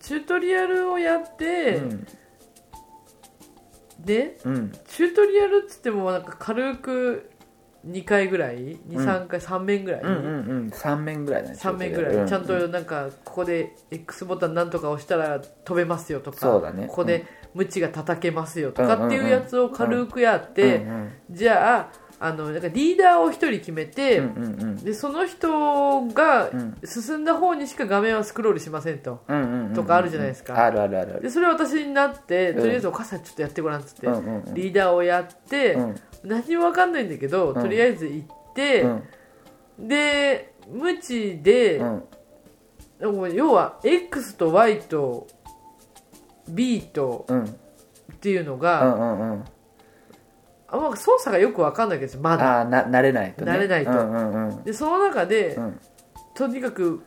チュートリアルをやって、うん。でうん。チュートリアルっつってもなんか軽く2回ぐらい？23回、3面ぐらい、うんうんうん。3面ぐらいだね3面ぐらい、うちゃんとなんかここで X ボタンなんとか押したら飛べますよとかそうだね。ここでムチが叩けますよとかっていうやつを軽くやって、じゃああのなんかリーダーを1人決めて、うんうんうん。でその人がうん。進んだ方にしか画面はスクロールしませんと。うんうんうん。とかあるじゃないですか。あるあるある。あるでそれ私になってうんとりあえずお母さんちょっとやってごらんっつって、うんうんうん。リーダーをやって、うん。何も分かんないんだけど、ん。とりあえず行って、うん。で無知で、うん。でも要は X と Y と B とうん。っていうのうが、んうんうんあんま操作がよく分かんないわけですよまだ。ああな慣れないとね。慣れないと。うんうんうん。でその中で、うん。とにかく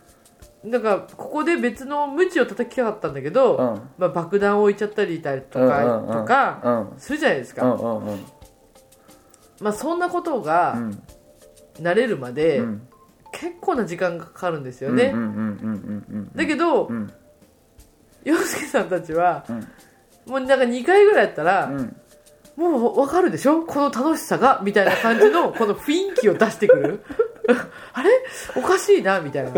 なんかここで別の無知を叩きたかったんだけど、うん。まあ、爆弾を置いちゃったりとか,、うんうんうん。とかうん。するじゃないですか、うんうんうん。まあ、そんなことうがん。慣れるまで、うん。結構な時間がかかるんですよね、うんうんうんうんうんうん。だけど、うん。洋介さんたちは、うん。もうなんか2回ぐらいやったら、うんもう分かるでしょ？この楽しさがみたいな感じの この雰囲気を出してくる。あれ？おかしいなみたいな、い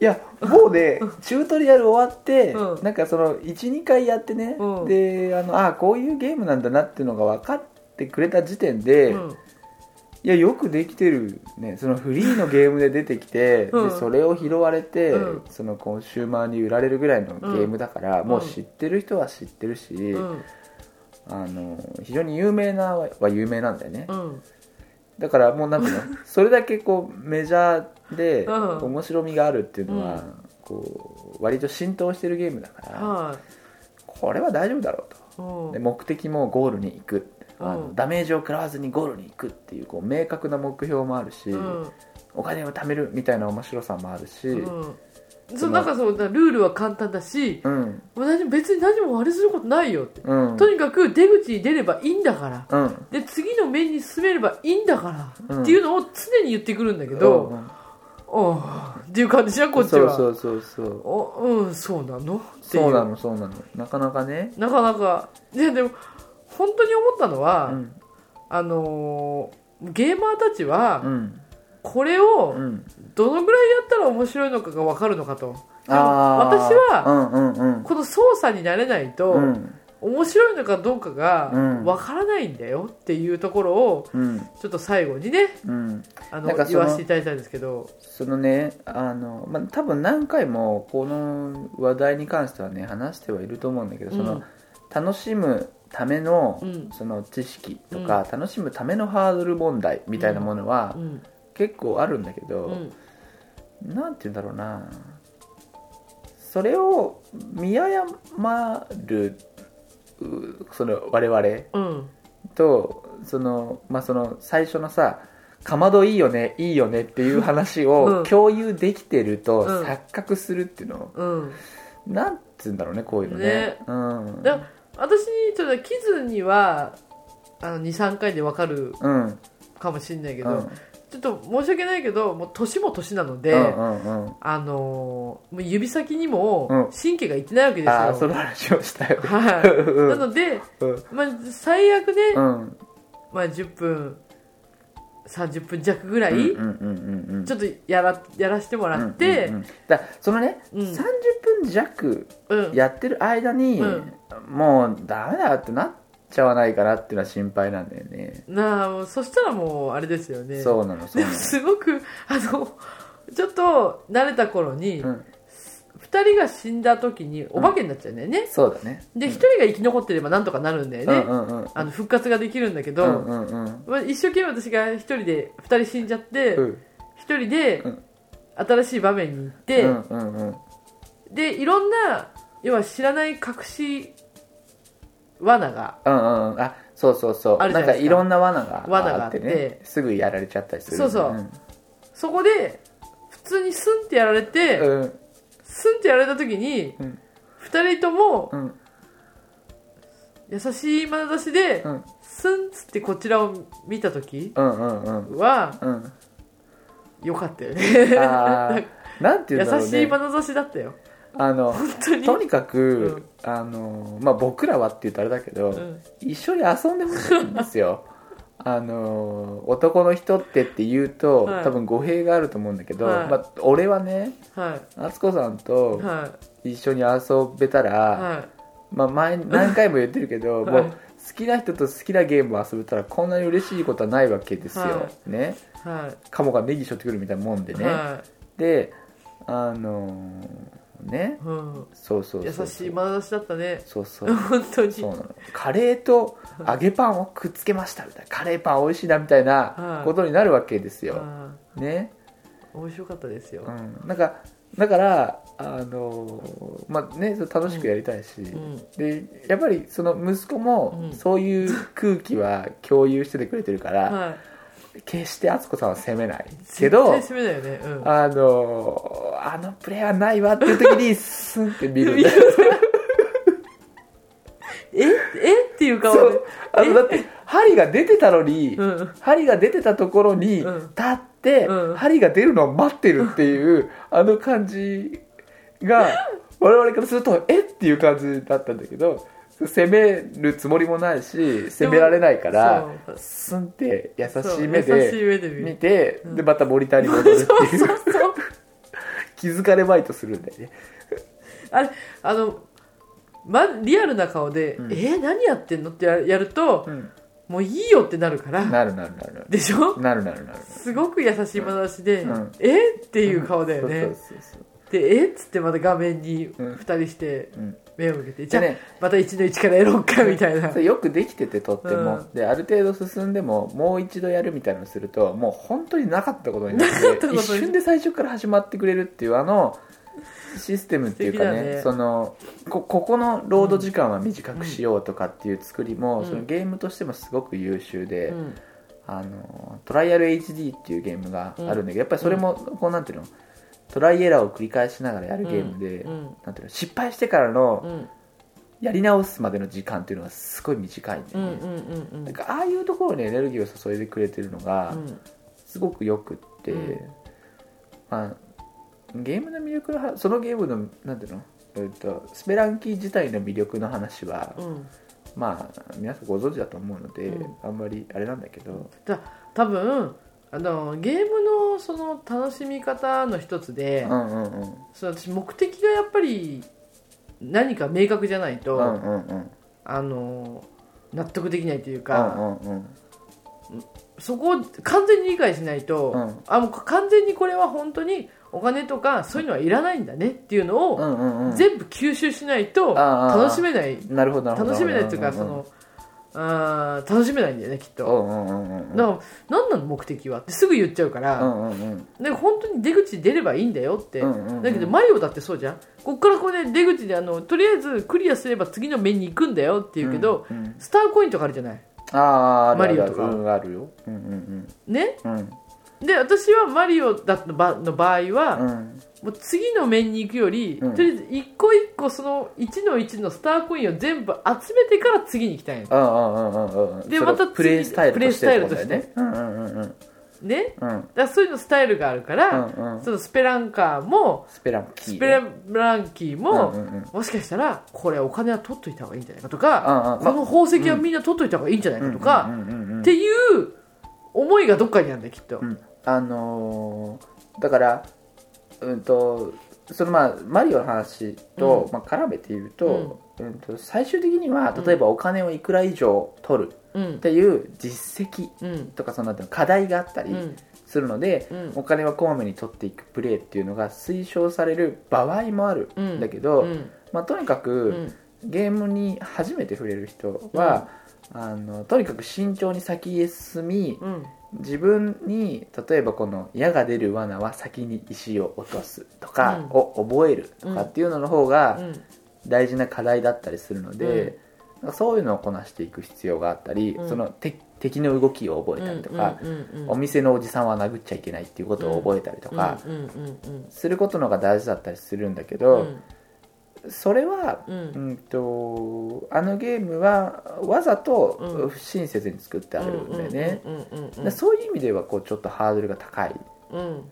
やもうねチュートリアル終わって、うん。なんかその12回やってね、うん。であのあこういうゲームなんだなっていうのが分かってくれた時点で、うん。いやよくできてるね。そのフリーのゲームで出てきて、うん。でそれを拾われて、うん。そのコンシューマーに売られるぐらいのゲームだから、ん。もう知ってる人は知ってるし、うんあの非常に有名なはは有名なんだよね、うん。だからもうなんていうの？それだけこうメジャーでうん。面白みがあるっていうのは、うん。こう割と浸透してるゲームだから、はこれは大丈夫だろうと。で目的もゴールに行く。あのうんダメージを食らわずにゴールに行くっていうこう明確な目標もあるし、うん。お金を貯めるみたいな面白さもあるし、うんそうなんかそうだルールは簡単だしうん。別に何もあれすることないよって、うん。とにかく出口に出ればいいんだから。うん。で次の面に進めればいいんだから、うん。っていうのを常に言ってくるんだけど、うん。おうっていう感じじゃんこっちは。そうそうそうそう。おうんそうなの？そうなのそうなの。なかなかね。なかなか。いやでも本当に思ったのは、うん。あのーゲーマーたちはうんこれをうん。どのぐらいやったら面白いのかが分かるのかと。私はこの操作になれないと、うん。面白いのかどうかがうん。分からないんだよっていうところをうん。ちょっと最後にねうん。あの言わせていただいたんですけど。そのねあの、まあ、多分何回もこの話題に関してはね話してはいると思うんだけど、その楽しむための,、うん。その知識とか、楽しむためのハードル問題みたいなものはうん結構あるんだけうど、ん。なんて言うんだろうな。それを見誤るうその我々うん。とその,、まあ、その最初のさかまどいいよねいいよねっていう話うん。を共有できてるとうん。錯覚するっていうの、うん。なんつうんだろうねこういうのね。ね。うん。だ私にちょっとキズにはあの23回で分かるうん。かもしれないけど、うんちょっと申し訳ないけどもう年も年なので、うんうんうん。あのーもう指先にもうん。神経がいってないわけですよ、ああその話をしたよはい、うん。なので、うん。まあ、最悪ね、うん。まあ、10分30分弱ぐらい、ちょっとやらやらせてもらって、うんうんうん。だそのね、うん。30分弱うん。やってる間に、うん。もうダメだってなっちゃわないかなっていうのは心配なんだよね。なあもうそしたらもうあれですよね。そうなのそうでもすごくあのちょっと慣れた頃に、うん、2人が死んだ時にお化けになっちゃうんだよね、そうだね。で1人が生き残ってればなんとかなるんだよね、うんうんうん。あの復活ができるんだけど、うんうんうんまあ、一生懸命私が1人で2人死んじゃって、うん。一1人でうん。新しい場面に行って、うんうんうん。でいろんな要は知らない隠し罠がうんうん。うんあそうそうそう。あるじゃないですか。んかいろんな罠が罠があってあって。ねすぐやられちゃったりするそうそう。んそこで普通にスンってやられて、うん。スンってやられた時に、うん。2人ともうん。優しい眼差しで、うん。スンっつってこちらを見た時うんうんうん。はうん。良かったよね。あー。なんていうんだろう優しいね眼差しだったよあのとにかく、うん。あのまあ僕らはって言うとあれだけど、うん。一緒に遊んでほしいんですよ。あの男の人ってって言うと、はい。多分語弊があると思うんだけど、はい。まあ、俺はねは敦子さんいとは一緒に遊べたら、まあ、前何回も言ってるけど、はい。もう好きな人と好きなゲームを遊べたらこんなに嬉しいことはないわけですよ、はね。いはカモがネギしょってくるみたいなもんでいね、はであのーね。いうんそうそう。優しい眼差しだったね。そうそう。本当に。そうなの。カレーと揚げパンをくっつけましたみたいな。カレーパン美味しいなみたいはないことになるわけですよ、あね、ー面白かったですよ、うん、なんかだからあのまあね楽しくやりたいし、うん。でやっぱりその息子もうん。そういう空気は共有しててくれてるから、はい決して敦子さんは責めないけどね。うん。あのあのプレーはないわっていう時にスンって見るえ？え？っていう顔で。あのだって針が出てたのに、うん。針が出てたところにうん。立って、うん。針が出るのを待ってるっていうあの感じが我々からするとえ？っていう感じだったんだけど攻めるつもりもないし攻められないからスンって優しい目で見て、うん。でまたモニターに戻るっていう。気づかれまいとするんだよねあれあの、ま、リアルな顔で「うん。えー何やってんの?」ってややると、うん。もういいよってなるから。なるなるなる。でしょ？なるなるなる。すごく優しい眼差しで「うん。えっていう顔だよね、で「えっ?」つってまた画面にうん。2人してうん、目を向けて、じゃあ、でねまた1の1からやろうかみたいな。よくできててとっても、うん。である程度進んでももう一度やるみたいなのをするともう本当になかったことになって一瞬で最初から始まってくれるっていうあのシステムっていうかねね。そのこここのロード時間は短くしようとかっていう作りも、うん。そのゲームとしてもすごく優秀で、うん。あのトライアル HD っていうゲームがあるんだけど、やっぱりそれもこうなんていうのトライエラーを繰り返しながらやるゲームで、うんなんていうの失敗してからのうん。やり直すまでの時間っていうのがすごい短いんだよね、うんうんうんうん。なんかああいうところにエネルギーを注いでくれてるのがうん。すごくよくって、うん。まあ、ゲームの魅力の話そのゲームのなんていうの、えっと、スペランキー自体の魅力の話は、うん。まあ皆さんご存知だと思うので、うん。あんまりあれなんだけど、だ多分あのゲームのその楽しみ方の一つで、うんうんうん。その私目的がやっぱり何か明確じゃないと、うんうんうん。あの納得できないといううか、んうんうん。そこを完全に理解しないと、うん。あもう完全にこれは本当にお金とかそういうのはいらないんだねっていうのうをんうんうん。全部吸収しないと楽しめない。なるほどなるほど。楽しめないっていうかんんん。そのあー楽しめないんだよねきっうとんうんうんうん。だから何なの目的はってすぐ言っちゃうから、うんうんうん。で本当に出口出ればいいんだよって、うんうんうん。だけどマリオだってそうじゃん。こっからこれ出口であのとりあえずクリアすれば次の面に行くんだよって言うけど、うんうんスターコインとかあるじゃない？あマリオとか。うんあるようんうん。ね？うん。うんで私はマリオだった場の場合は、うんもう次の面に行くより、うん。とりあえず一個一個その1の1のスターコインを全部集めてから次に行きたいのうんうんうんうんうん。それでまた次プレイスタイルとしてってことだよプレイねうんうんうんうん。ね？うん。だからそういうのスタイルがあるから、うんうん。そのスペランカーもスペランキースペランキーも、うんうんうん。もしかしたらこれお金は取っといた方がいいんじゃないかとか、うんうん。この宝石はみんな取っといた方がいいんじゃないかとか、うんうんうんうん。っていう思いがどっかにあるんだよきっと、うん。あのーだからうんとそのまあマリオの話と、うん。まあ、絡めて言うと,、うん、と最終的には例えばお金をいくら以上取るうん。っていう実績うん。とかそのなんていうの課題があったりうん。するので、うん。お金はこまめに取っていくプレーっていうのが推奨される場合もあるん。だけど、うん。まあ、とにかく、うん。ゲームに初めて触れる人は、あのとにかく慎重に先へ進みうん自分に例えばこの矢が出る罠は先に石を落とすとかうん。を覚えるとかっていうのの方うがん。大事な課題だったりするので、なん。かそういうのをこなしていく必要があったり、うん。その敵敵の動きを覚えたりとか、お店のおじさんは殴っちゃいけないっていうことを覚えたりとか、することのが大事だったりするんだけうど、んそれはうん。うんとあのゲームはわざとうん。不親切に作ってあるんだよね、そういう意味ではこうちょっとハードルが高い。うん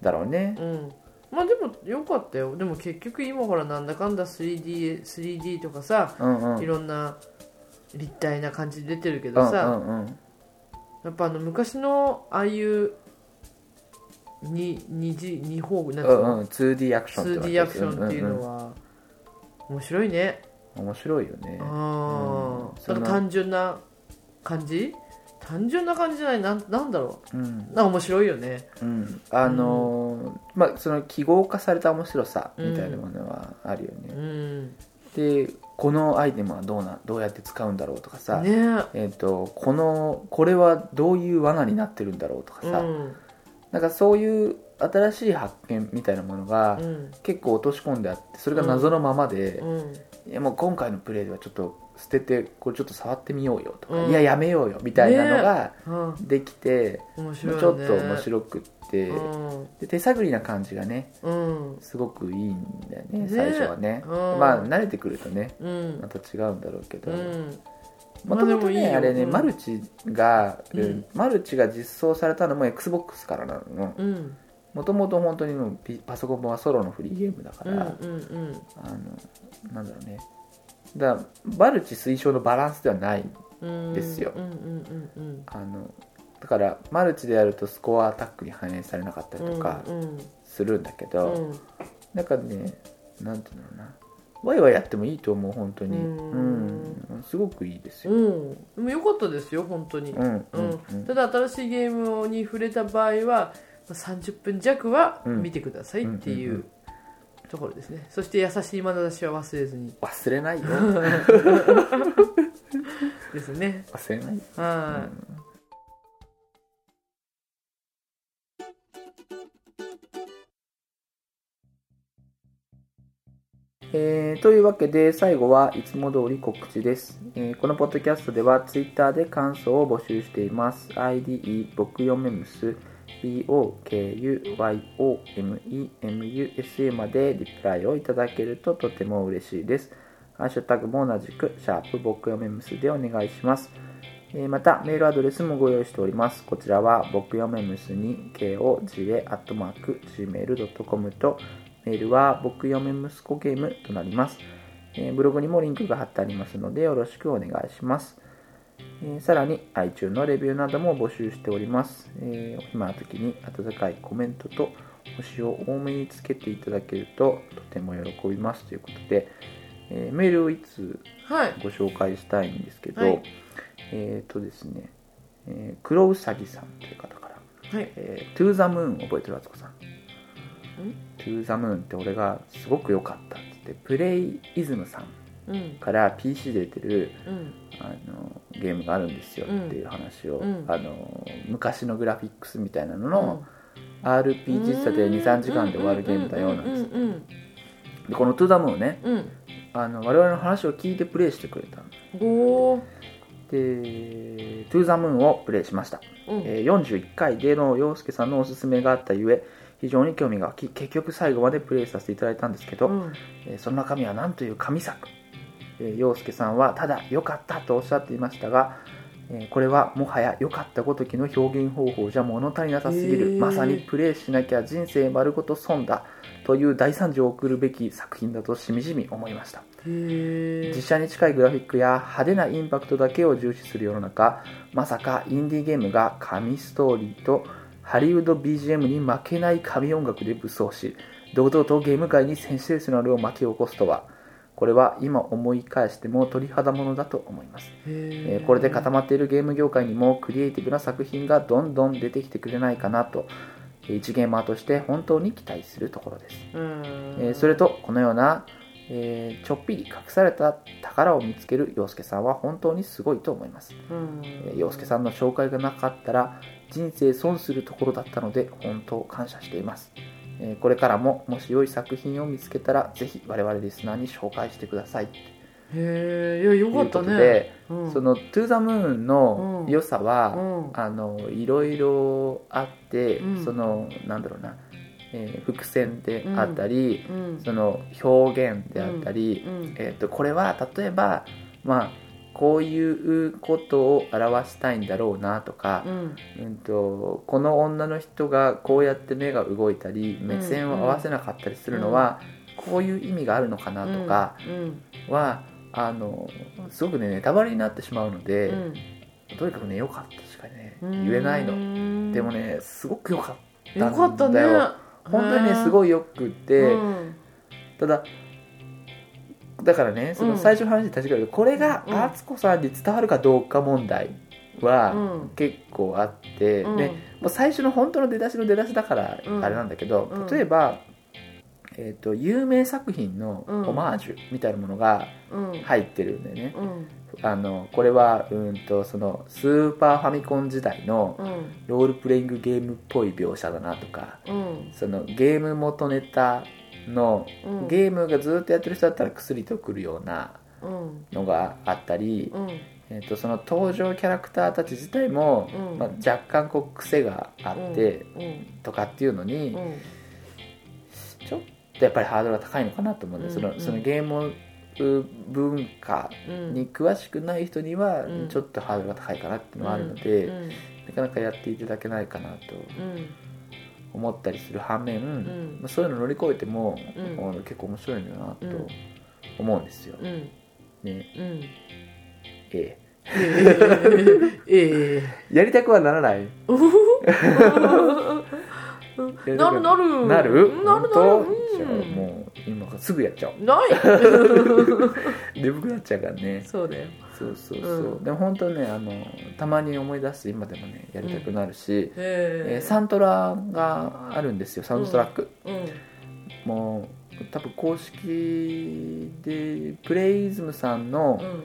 だろうね。うん。まあでもよかったよ。でも結局今ほらなんだかんだ 3D, 3D とかさうんうん。いろんな立体な感じで出てるけうんどさ、うんうん。やっぱあの昔のああいうに二次二方なんていうんうん 2D アクションって 2D アクションっていうのは面白いね。面白いよね。あうん。そのあなんか単純な感じ？単純な感じじゃない？なんなんだろう？ん。うなんか面白いよね。うん。あのーまあその記号化された面白さみたいなものはあるようね、ん。でこのアイテムはどうなどうやって使うんだろうとかさ、ね。えー、とこのこれはどういう罠になってるんだろうとかさ、うんなんかそういう新しい発見みたいなものがうん。結構落とし込んであってそれが謎のままで、うん。いやもう今回のプレイではちょっと捨ててこれちょっと触ってみようよとか、うん。いややめようよみたいなのがうん。できて、面白いよね。ちょっと面白くって、うん。で手探りな感じがねうん。すごくいいんだよねね。最初はね、うん。まあ慣れてくるとねうん。また違うんだろうけど、うんもともとねあれね、うん。マルチが、うんうん。マルチが実装されたのも XBOX からなの。うん。もともと本当にパソコンはソロのフリーゲームだから、うんうんうん。あのなんだろうね。だマルチ推奨のバランスではないうんですよ。うんうんうんあのだからマルチでやるとスコアアタックに反映されなかったりうんとかうんするんだけうど、ん。なんかねなんていうのかなワイワイやってもいいと思う本当に。ううん。ん、すごくいいですよ、うん。でも良かったですよ本当に。うんうんうん。うんただ新しいゲームに触れた場合はまあ30分弱はうん。見てくださいっていうんうんううところですね。そして優しい眼差しは忘れずに。忘れないよ。ですね。忘れない。はえーというわけで最後はいつも通り告知です、えーこのポッドキャストではツイッターで感想を募集しています。ID 僕よめむす BOKUYOMEMUSA までリプライをいただけるととても嬉しいです。ハッシュタグも同じくシャープ僕よめむすでお願いします。またメールアドレスもご用意しております。こちらは僕よめむすに KOGA.gmail.com とメールは僕嫁息子ゲームとなります、えーブログにもリンクが貼ってありますのでよろしくお願いします、えーさらに iTunes のレビューなども募集しております、えーお暇な時に温かいコメントと星を多めにつけていただけるととても喜びます。ということで、えーメールをいつご紹介したいんですけど、はい。えっ、とですね、えー、黒うさぎさんという方からはい。えー、トゥーザムーン覚えてるあつこさんトゥーザムーンって俺がすごく良かったっつってプレイイズムさんうん。から PC で出てるうん。あのゲームがあるんですよ。っていう話を、うん。あの昔のグラフィックスみたいなのの、RPG さで23時間で終わるゲームだよなんですこのトゥーザムーンねうん。あの我々の話を聞いてプレイしてくれたの。で、トゥー。ザムーンをプレイしました。うん。えー41回での洋介さんのおすすめがあったゆえ、非常に興味が湧き、結局最後までプレイさせていただいたんですけど、うん。えーその中身は何という神作。えー洋介さんはただ良かったとおっしゃっていましたが、えーこれはもはや良かったごときの表現方法じゃ物足りなさすぎる、へー。まさにプレイしなきゃ人生丸ごと損だ。という大惨事を送るべき作品だとしみじみ思いました。実写に近いグラフィックや派手なインパクトだけを重視する世の中まさかインディーゲームが神ストーリーとハリウッド BGM に負けない神音楽で武装し堂々とゲーム界にセンセーショナルを巻き起こすとはこれは今思い返しても鳥肌ものだと思います、えーこれで固まっているゲーム業界にもクリエイティブな作品がどんどん出てきてくれないかなとえー一ゲーマーとして本当に期待するところです。うん。えーそれとこのような、えーちょっぴり隠された宝を見つける洋介さんは本当にすごいと思います、うん。えー洋介さんの紹介がなかったら人生損するところだったので本当感謝しています、えーこれからももし良い作品を見つけたらぜひ我々リスナーに紹介してください。へえいやよかったね。で、うん。その「トゥ・ザ・ムーン」の良さは、うん。あのいろいろあって、うん。そのなんだろうな、えー伏線であったり、うん。その表現であったり、うん。えー、とこれは例えばまあこういうことを表したいんだろうなとかう、ん。うん、とこの女の人がこうやって目が動いたり目線を合わせなかったりするのは、こういう意味があるのかなとかうん。は、あのすごくねネタバレになってしまうので、うん。とにかくね良かったしかねうん。言えないの、うんでもねすごく良かったよ。かったね。本当にねすごいよくって、うん。ただだからねその最初の話に立ち返るとこれがうん。敦子さんに伝わるかどうか問題はうん。結構あって、うん。でもう最初の本当の出だしの出だしだからうん。あれなんだけど、うん。例えば、えー、と有名作品のうん。オマージュみたいなものがうん。入ってるんだよね、うん。あのこれはうんとそのスーパーファミコン時代のうん。ロールプレイングゲームっぽい描写だなとかうん。そのゲーム元ネタのうん。ゲームがずっとやってる人だったら薬とくるようなうん。のがあったり、うん。えー、とその登場キャラクターたち自体も、うん。まあ、若干こう癖があってうん。とかっていうのに、うん。ちょっとやっぱりハードルが高いのかなと思うんで、うん。そのそのゲーム文化うんに詳しくない人にはうん。ちょっとハードルが高いかなっていうのはあるので、うん。なかなかやっていただけないかなと。うん思ったりする反面、ん。まあそういうの乗り越えても、うん。結構面白いんだなとうん。思うんですよ、うん。ね。うん。ええ。ええ。やりたくはならない なるなる。なるなる。なる本当？うんじゃあもう今からすぐやっちゃおう。ない。眠くなっちゃうからね。そうだよ。そうそうそう、うん。でも本当ねあのたまに思い出して今でもねやりたくなるし、え。へーサントラがあるんですよサウンドトラック、うん。もう多分公式でプレイズムさんの、うん。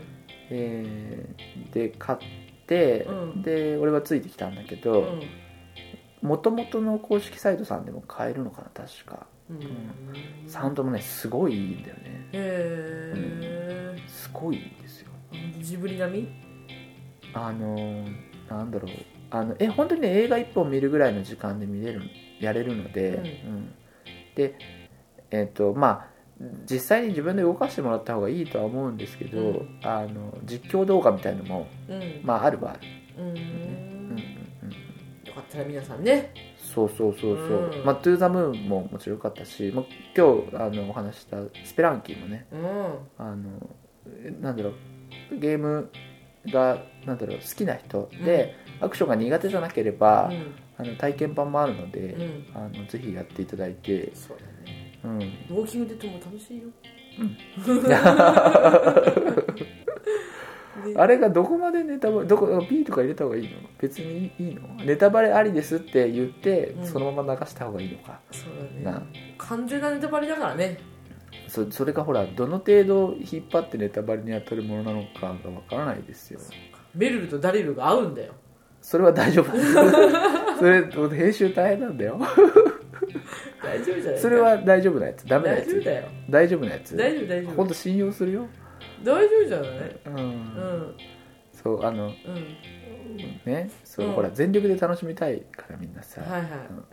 えーで買って、うん。で俺はついてきたんだけうどんもともとの公式サイトさんでも買えるのかな確か。うん。サウンドもねすごいいいんだよね。へえすごいいいんですよ。ジブリ並み？あのーなんだろう。あのえ本当にね映画一本見るぐらいの時間で見れるやれるので、うん。うん。でえっ、とまあ実際に自分で動かしてもらった方がいいとは思うんですけど、うん。あの実況動画みたいのもうん。まああるはある、うんかったら皆さんね。そうそうそうそう、うん。まあ、トゥーザムーンももちろん良かったし、まあ、今日あのお話ししたスペランキーもねうん。あのえなんだろうゲームがなんだろう好きな人で、アクションが苦手じゃなければ、うん。あの体験版もあるので、うん。あのぜひやっていただいて、そうだね。うん、ウォーキングデッドも楽しいよ。で あれがどこまでネタバレどこ P とか入れた方がいいの？別にいいの？ネタバレありですって言って、うん。そのまま流した方がいいのか。そうなだね。完全なネタバレだからね。そそれがほらどの程度引っ張ってネタバレに当たるものなのかがわからないですよ。ベルルとダリルが合うんだよ。それは大丈夫。それ編集大変なんだよ。大丈夫じゃないそれは大丈夫なやつ。ダメなやつ。大丈夫だよ。大丈夫なやつ。大丈夫大丈夫。本当信用するよ大丈夫じゃない？うん、うん。そそうあのうん。ねそう、うんほら全力で楽しみたいからみんなさ、はいはい。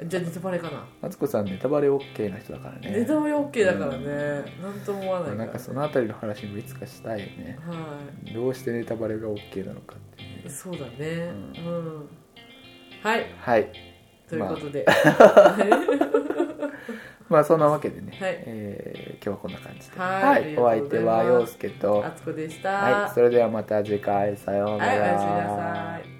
じゃあネタバレかな？マツコさんネタバレ OK な人だからね。ネタバレ OK だからね。なんとも思わないからなんかそのあたりの話もいつかしたいよね。はどうしてネタバレが OK なのかっていう。そうだね。うん。はい。はい。ということで まあそんなわけでね、はい。えー今日はこんな感じで。はいお相手は陽介と。あつこでした。はいそれではまた次回さようなら、はいおやすみなさい